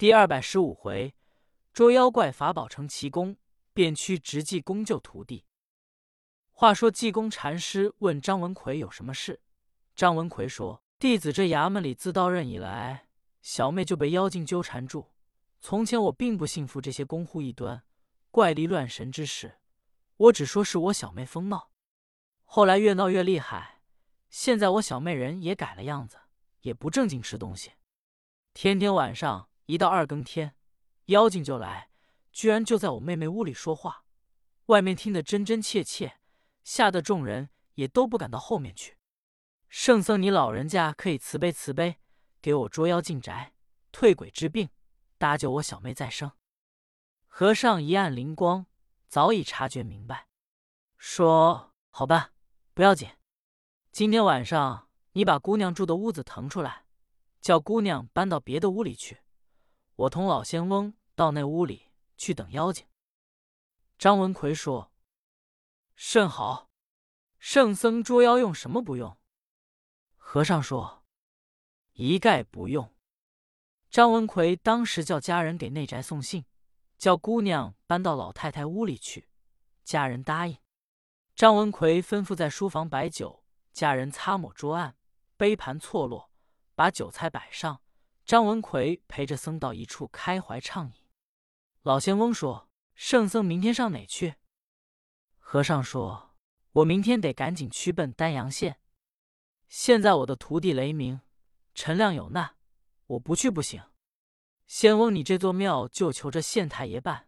第二百十五回，捉妖怪法宝成奇功，便驱直济公救徒弟。话说济公禅师问张文奎有什么事，张文奎说：“弟子这衙门里自到任以来，小妹就被妖精纠缠住。从前我并不信服这些公户异端、怪力乱神之事，我只说是我小妹疯闹。后来越闹越厉害，现在我小妹人也改了样子，也不正经吃东西，天天晚上一到二更天，妖精就来，居然就在我妹妹屋里说话，外面听得真真切切。”吓得众人也都不敢到后面去。圣僧，你老人家可以慈悲慈悲，给我捉妖进宅，退鬼治病，搭救我小妹再生。和尚一按灵光，早已察觉明白，说：“好吧，不要紧。今天晚上你把姑娘住的屋子腾出来，叫姑娘搬到别的屋里去。我同老仙翁到那屋里去等妖精。”张文奎说。甚好，圣僧捉妖用什么不用？和尚说：“一概不用。”张文奎当时叫家人给内宅送信，叫姑娘搬到老太太屋里去。家人答应。张文奎吩咐在书房摆酒，家人擦抹桌案，杯盘错落，把酒菜摆上。张文奎陪着僧到一处开怀畅饮。老仙翁说：“圣僧明天上哪去？”和尚说：“我明天得赶紧去奔丹阳县。现在我的徒弟雷鸣、陈亮有难，我不去不行。仙翁，你这座庙就求着县太爷办，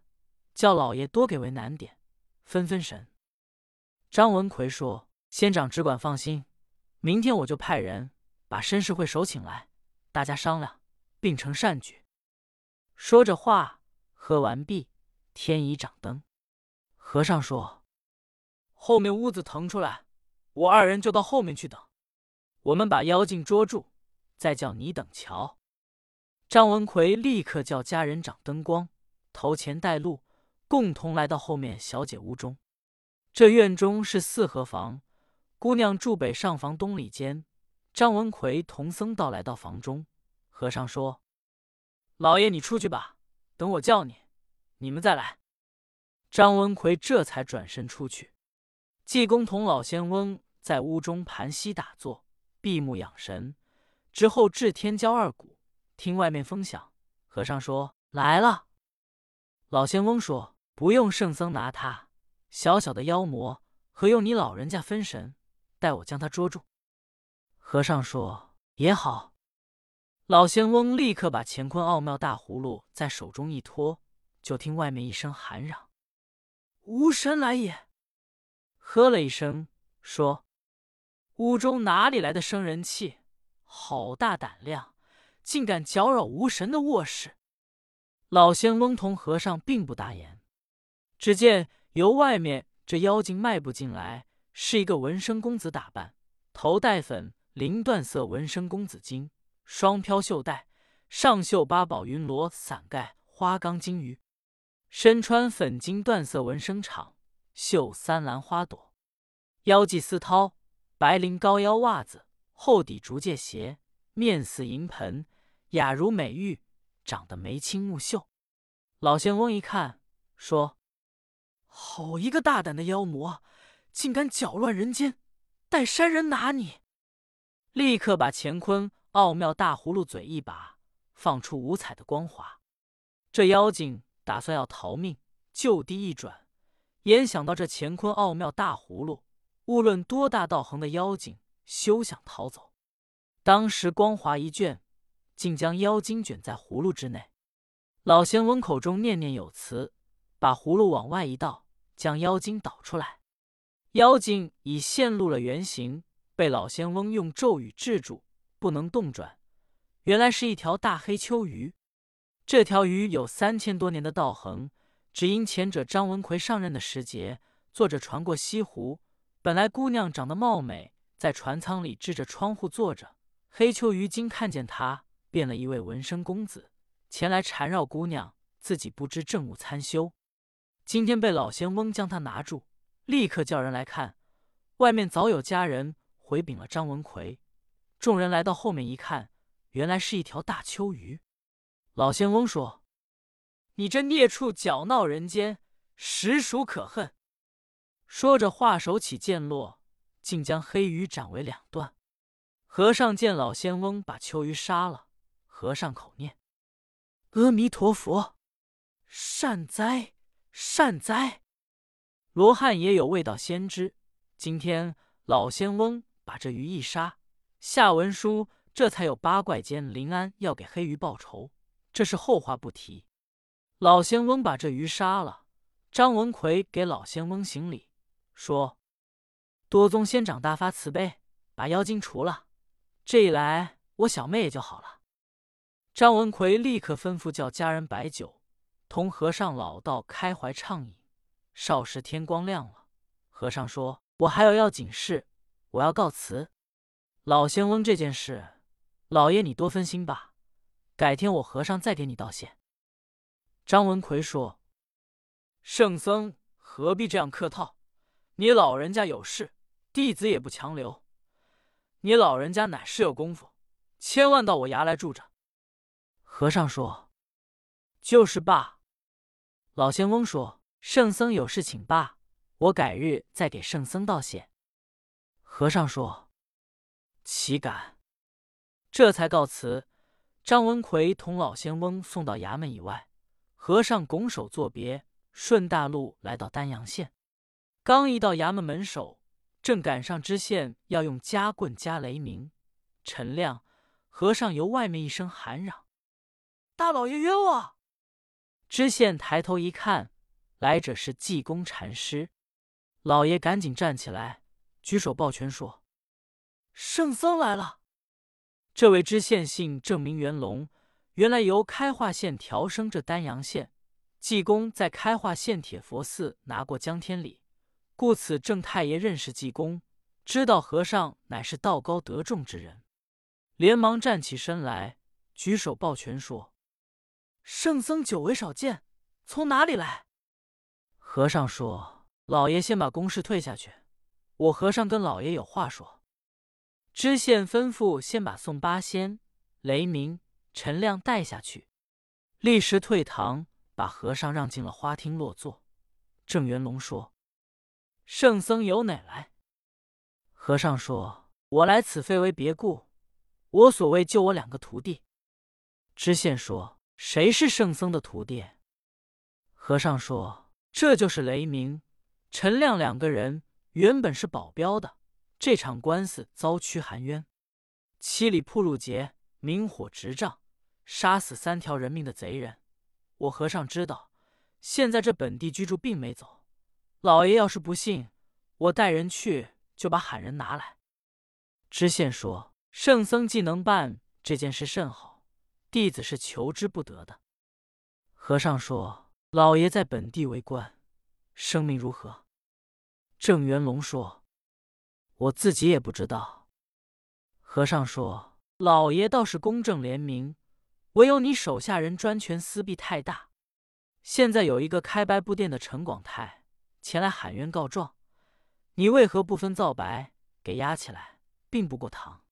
叫老爷多给为难点，分分神。”张文奎说：“仙长只管放心，明天我就派人把申世会首请来，大家商量，并成善举。”说着话，喝完毕，天已掌灯。和尚说。后面屋子腾出来，我二人就到后面去等。我们把妖精捉住，再叫你等瞧。张文奎立刻叫家人掌灯光，头前带路，共同来到后面小姐屋中。这院中是四合房，姑娘住北上房东里间。张文奎同僧道来到房中，和尚说：“老爷，你出去吧，等我叫你，你们再来。”张文奎这才转身出去。济公同老仙翁在屋中盘膝打坐，闭目养神，之后至天骄二鼓，听外面风响。和尚说：“来了。”老仙翁说：“不用圣僧拿他，小小的妖魔，何用你老人家分神？待我将他捉住。”和尚说：“也好。”老仙翁立刻把乾坤奥妙大葫芦在手中一托，就听外面一声喊嚷：“无神来也！”呵了一声，说：“屋中哪里来的生人气？好大胆量，竟敢搅扰无神的卧室！”老仙翁同和尚并不答言。只见由外面这妖精迈步进来，是一个纹身公子打扮，头戴粉绫缎色纹身公子巾，双飘袖带，上绣八宝云罗伞盖花钢金鱼，身穿粉金缎色纹身氅。绣三兰花朵，腰系丝绦，白绫高腰袜子，厚底竹戒鞋，面似银盆，雅如美玉，长得眉清目秀。老仙翁一看，说：“好一个大胆的妖魔，竟敢搅乱人间！待山人拿你！”立刻把乾坤奥妙大葫芦嘴一把，放出五彩的光华。这妖精打算要逃命，就地一转。眼想到这乾坤奥妙大葫芦，无论多大道行的妖精，休想逃走。当时光华一卷，竟将妖精卷在葫芦之内。老仙翁口中念念有词，把葫芦往外一倒，将妖精倒出来。妖精已现露了原形，被老仙翁用咒语制住，不能动转。原来是一条大黑秋鱼。这条鱼有三千多年的道行。只因前者张文奎上任的时节，坐着船过西湖。本来姑娘长得貌美，在船舱里支着窗户坐着。黑秋鱼精看见他，变了一位纹身公子，前来缠绕姑娘，自己不知政务参修。今天被老仙翁将他拿住，立刻叫人来看。外面早有家人回禀了张文奎。众人来到后面一看，原来是一条大秋鱼。老仙翁说：“你这孽畜，搅闹人间，实属可恨。”说着，画手起剑落，竟将黑鱼斩为两段。和尚见老仙翁把秋鱼杀了，和尚口念：“阿弥陀佛，善哉善哉。”罗汉也有未到先知，今天老仙翁把这鱼一杀，下文书这才有八怪间临安要给黑鱼报仇，这是后话不提。老仙翁把这鱼杀了，张文奎给老仙翁行礼，说：“多宗仙长大发慈悲，把妖精除了，这一来我小妹也就好了。”张文奎立刻吩咐叫家人摆酒，同和尚老道开怀畅饮。少时天光亮了，和尚说：“我还有要紧事，我要告辞。”老仙翁这件事，老爷你多分心吧，改天我和尚再给你道谢。张文奎说：“圣僧何必这样客套？你老人家有事，弟子也不强留。你老人家乃是有功夫，千万到我衙来住着。”和尚说：“就是罢。”老仙翁说。圣僧有事请罢，我改日再给圣僧道谢。和尚说：“岂敢！”这才告辞。张文奎同老仙翁送到衙门以外，和尚拱手作别，顺大路来到丹阳县。刚一到衙门门首，正赶上知县要用夹棍夹雷鸣。陈亮和尚由外面一声喊嚷：“大老爷冤枉！”知县抬头一看。来者是济公禅师，老爷赶紧站起来，举手抱拳说：“圣僧来了。”这位知县姓郑，名元龙，原来由开化县调升这丹阳县。济公在开化县铁佛寺拿过江天礼，故此郑太爷认识济公，知道和尚乃是道高德重之人，连忙站起身来，举手抱拳说：“圣僧久违少见，从哪里来？”和尚说：“老爷先把公事退下去，我和尚跟老爷有话说。”知县吩咐先把宋八仙、雷鸣、陈亮带下去，立时退堂，把和尚让进了花厅落座。郑元龙说：“圣僧由哪来？”和尚说：“我来此非为别故，我所谓救我两个徒弟。”知县说：“谁是圣僧的徒弟？”和尚说。这就是雷鸣、陈亮两个人，原本是保镖的。这场官司遭屈含冤，七里铺路劫，明火执仗，杀死三条人命的贼人。我和尚知道，现在这本地居住并没走。老爷要是不信，我带人去，就把喊人拿来。知县说：“圣僧既能办这件事甚好，弟子是求之不得的。”和尚说。老爷在本地为官，声名如何？郑元龙说：“我自己也不知道。”和尚说：“老爷倒是公正廉明，唯有你手下人专权私弊太大。现在有一个开白布店的陈广泰前来喊冤告状，你为何不分皂白给押起来，并不过堂？”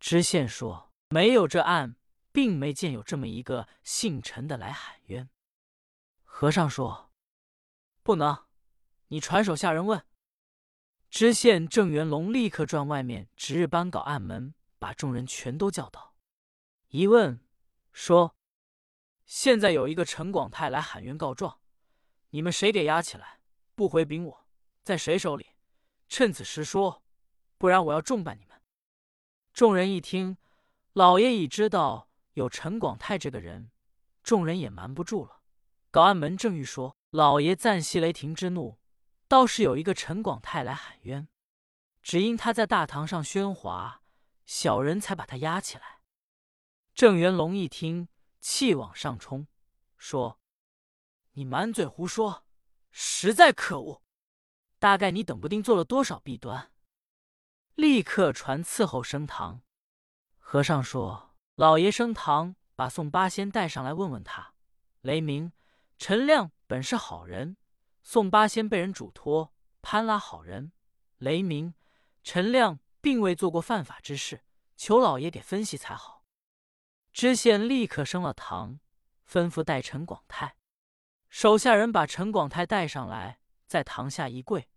知县说：“没有这案，并没见有这么一个姓陈的来喊冤。”和尚说：“不能，你传手下人问。”知县郑元龙立刻转外面值日班搞案门，把众人全都叫到。一问说：“现在有一个陈广泰来喊冤告状，你们谁给押起来？不回禀我，在谁手里？趁此时说，不然我要重办你们。”众人一听，老爷已知道有陈广泰这个人，众人也瞒不住了。搞案门正欲说：“老爷暂息雷霆之怒，倒是有一个陈广泰来喊冤，只因他在大堂上喧哗，小人才把他押起来。”郑元龙一听，气往上冲，说：“你满嘴胡说，实在可恶！大概你等不定做了多少弊端。”立刻传伺候升堂。和尚说：“老爷升堂，把宋八仙带上来，问问他。”雷鸣。陈亮本是好人，宋八仙被人嘱托攀拉好人。雷鸣、陈亮并未做过犯法之事，求老爷给分析才好。知县立刻升了堂，吩咐带陈广泰。手下人把陈广泰带上来，在堂下一跪。